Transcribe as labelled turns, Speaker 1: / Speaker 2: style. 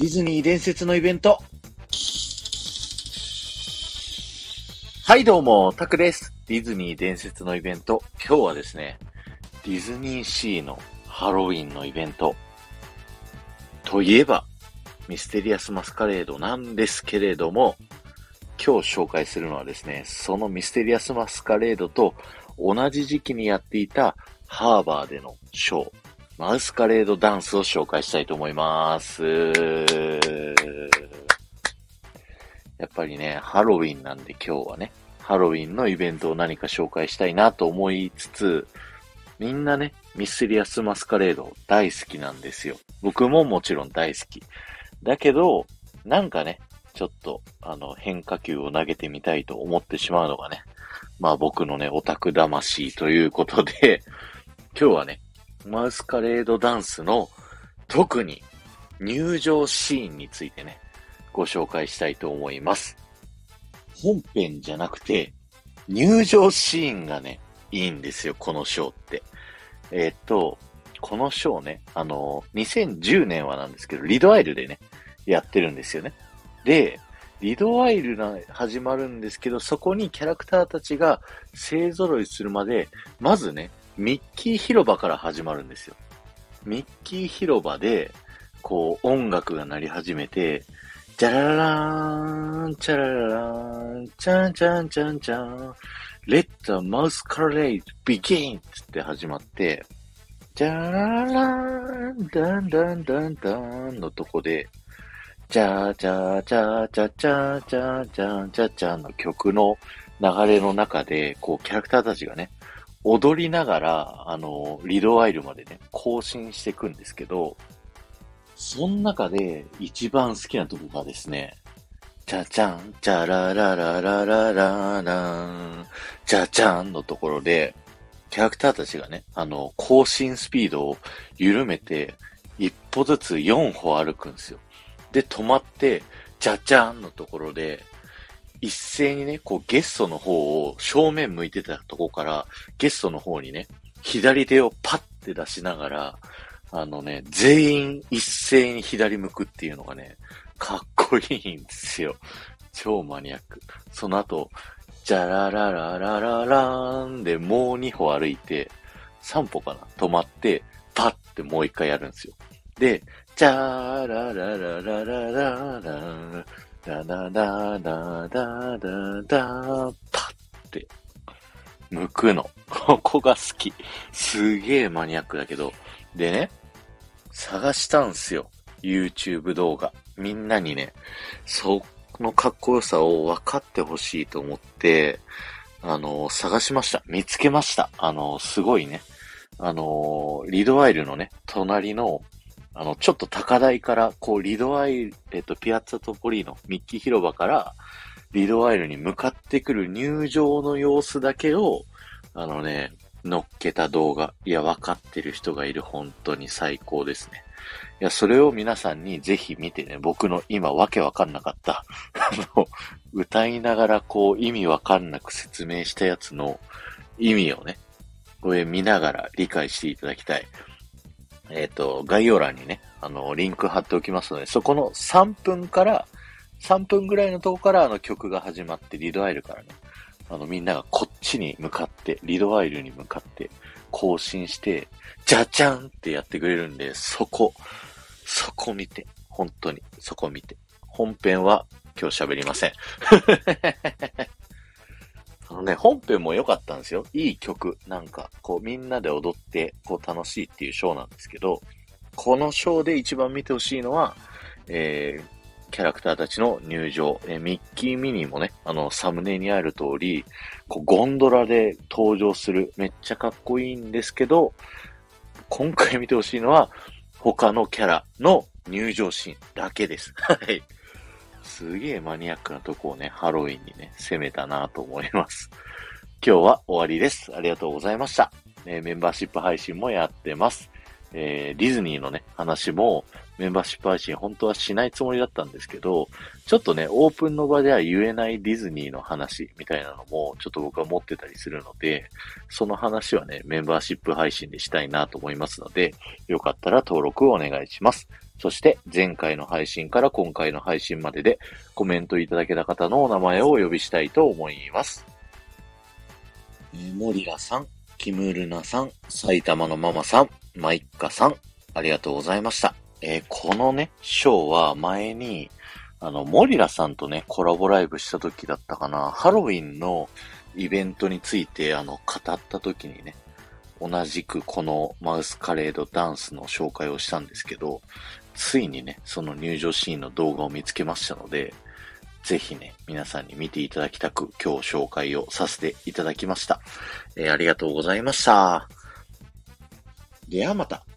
Speaker 1: ディズニー伝説のイベント。はい、どうも、タクです。ディズニー伝説のイベント。今日はですね、ディズニーシーのハロウィンのイベント。といえば、ミステリアスマスカレードなんですけれども、今日紹介するのはですね、そのミステリアスマスカレードと同じ時期にやっていたハーバーでのショー、マウスカレードダンスを紹介したいと思います。やっぱりね、ハロウィンなんで今日はね、ハロウィンのイベントを何か紹介したいなと思いつつ、みんなね、ミステリアスマスカレード大好きなんですよ。僕ももちろん大好き。だけど、なんかね、ちょっと、あの、変化球を投げてみたいと思ってしまうのがね、まあ僕のね、オタク魂ということで、今日はね、マウスカレードダンスの特に入場シーンについてね、ご紹介したいと思います。本編じゃなくて、入場シーンがね、いいんですよ、このショーって。えーっと、このショーね、あの、2010年はなんですけど、リドアイルでね、やってるんですよね。で、リドアイルが始まるんですけど、そこにキャラクターたちが勢揃いするまで、まずね、ミッキー広場から始まるんですよ。ミッキー広場で、こう、音楽が鳴り始めて、じゃらららーん、チャラララーん、チャンチャンチャンチャン、Let the masquerade begin! つって始まって、じゃらららーん、ダンダンダンダンのとこで、じゃーじゃーじゃーじゃーじゃーじゃーじゃーじゃーじゃーの曲の流れの中で、こう、キャラクターたちがね、踊りながら、あの、リドアイルまでね、更新していくんですけど、その中で一番好きなとこがですね、じゃじゃん、じゃらららららららん、じゃじゃんのところで、キャラクターたちがね、あの、更新スピードを緩めて、一歩ずつ4歩歩くんですよ。で、止まって、じゃじゃんのところで、一斉にね、こうゲストの方を正面向いてたとこから、ゲストの方にね、左手をパッて出しながら、あのね、全員一斉に左向くっていうのがね、かっこいいんですよ。超マニアック。その後、じゃららららららーんでもう2歩歩いて、3歩かな止まって、パッてもう一回やるんですよ。で、じゃららららららららダダダダダダダパッて、向くの。ここが好き。すげえマニアックだけど。でね、探したんすよ。YouTube 動画。みんなにね、そのかっこよさを分かってほしいと思って、あの、探しました。見つけました。あの、すごいね。あの、リドワイルのね、隣の、あの、ちょっと高台から、こう、リドワイル、えっと、ピアッツァトポリーノ、ミッキー広場から、リドワイルに向かってくる入場の様子だけを、あのね、乗っけた動画。いや、分かってる人がいる。本当に最高ですね。いや、それを皆さんにぜひ見てね、僕の今わけわかんなかった、あの、歌いながらこう意味わかんなく説明したやつの意味をね、これ見ながら理解していただきたい。えっ、と、概要欄にね、あの、リンク貼っておきますので、そこの3分から、3分ぐらいのとこからあの曲が始まって、リドアイルからね、あの、みんながこっちに向かって、リドアイルに向かって、更新して、じゃじゃんってやってくれるんで、そこ、そこ見て、本当に、そこ見て。本編は今日喋りません。のね、本編も良かったんですよ。いい曲。なんか、こうみんなで踊って、こう楽しいっていうショーなんですけど、このショーで一番見てほしいのは、えー、キャラクターたちの入場。えーミッキー・ミニーもね、あの、サムネにある通り、こうゴンドラで登場する。めっちゃかっこいいんですけど、今回見てほしいのは、他のキャラの入場シーンだけです。はい。すげえマニアックなとこをね、ハロウィンにね、攻めたなと思います。今日は終わりです。ありがとうございました。えーメンバーシップ配信もやってます。えーディズニーのね、話もメンバーシップ配信本当はしないつもりだったんですけど、ちょっとね、オープンの場では言えないディズニーの話みたいなのも、ちょっと僕は持ってたりするので、その話はね、メンバーシップ配信でしたいなと思いますので、よかったら登録をお願いします。そして前回の配信から今回の配信まででコメントいただけた方のお名前をお呼びしたいと思います。えー、モリラさん、キムルナさん、埼玉のママさん、マイッカさん、ありがとうございました。えー、このね、ショーは前に、あの、モリラさんとね、コラボライブした時だったかな、ハロウィンのイベントについて、あの、語った時にね、同じくこのマウスカレードダンスの紹介をしたんですけど、ついにね、その入場シーンの動画を見つけましたので、ぜひね、皆さんに見ていただきたく、今日紹介をさせていただきました。えー、ありがとうございました。ではまた。